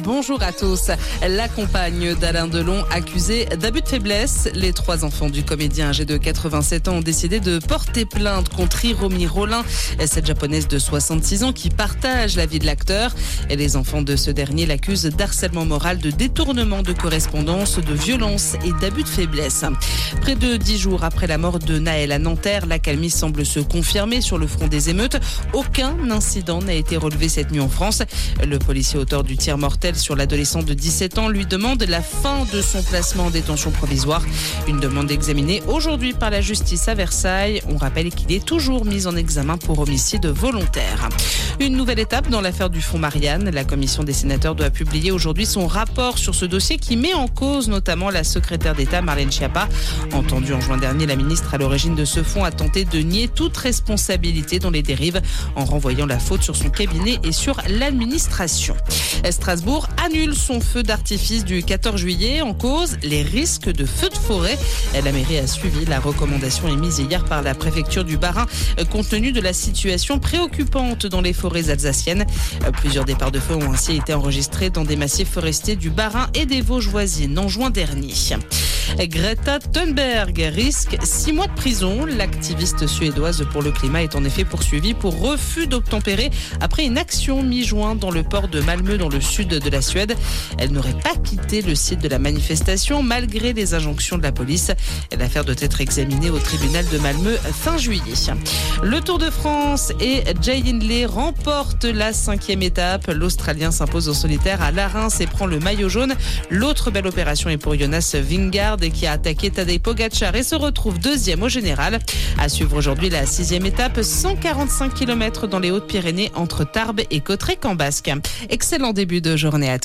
Bonjour à tous. La compagne d'Alain Delon accusée d'abus de faiblesse. Les trois enfants du comédien âgé de 87 ans ont décidé de porter plainte contre Hiromi Rollin, cette japonaise de 66 ans qui partage la vie de l'acteur. Et les enfants de ce dernier l'accusent d'harcèlement moral, de détournement de correspondance, de violence et d'abus de faiblesse. Près de dix jours après la mort de Naël à Nanterre, la calmie semble se confirmer sur le front des émeutes. Aucun incident n'a été relevé cette nuit en France. Le policier auteur du tir mortel sur l'adolescent de 17 ans lui demande la fin de son placement en détention provisoire. Une demande examinée aujourd'hui par la justice à Versailles. On rappelle qu'il est toujours mis en examen pour homicide volontaire. Une nouvelle étape dans l'affaire du fonds Marianne. La commission des sénateurs doit publier aujourd'hui son rapport sur ce dossier qui met en cause notamment la secrétaire d'État Marlène Schiappa. Entendue en juin dernier, la ministre à l'origine de ce fonds a tenté de nier toute responsabilité dans les dérives en renvoyant la faute sur son cabinet et sur l'administration. Strasbourg annule son feu d'artifice du 14 juillet en cause les risques de feux de forêt. La mairie a suivi la recommandation émise hier par la préfecture du Bas-Rhin compte tenu de la situation préoccupante dans les forêts alsaciennes. Plusieurs départs de feu ont ainsi été enregistrés dans des massifs forestiers du Bas-Rhin et des Vosges voisines en juin dernier. Greta Thunberg risque six mois de prison. L'activiste suédoise pour le climat est en effet poursuivie pour refus d'obtempérer après une action mi-juin dans le port de Malmö dans le sud de la Suède. Elle n'aurait pas quitté le site de la manifestation malgré les injonctions de la police. L'affaire doit être examinée au tribunal de Malmö fin juillet. Le Tour de France et Jay Hindley remporte la cinquième étape. L'Australien s'impose en solitaire à Larins et prend le maillot jaune. L'autre belle opération est pour Jonas Vingard qui a attaqué Tadej Pogacar et se retrouve deuxième au général. À suivre aujourd'hui la sixième étape, 145 km dans les Hautes-Pyrénées entre Tarbes et Cauterets-Cambasque. Excellent début de journée à tous.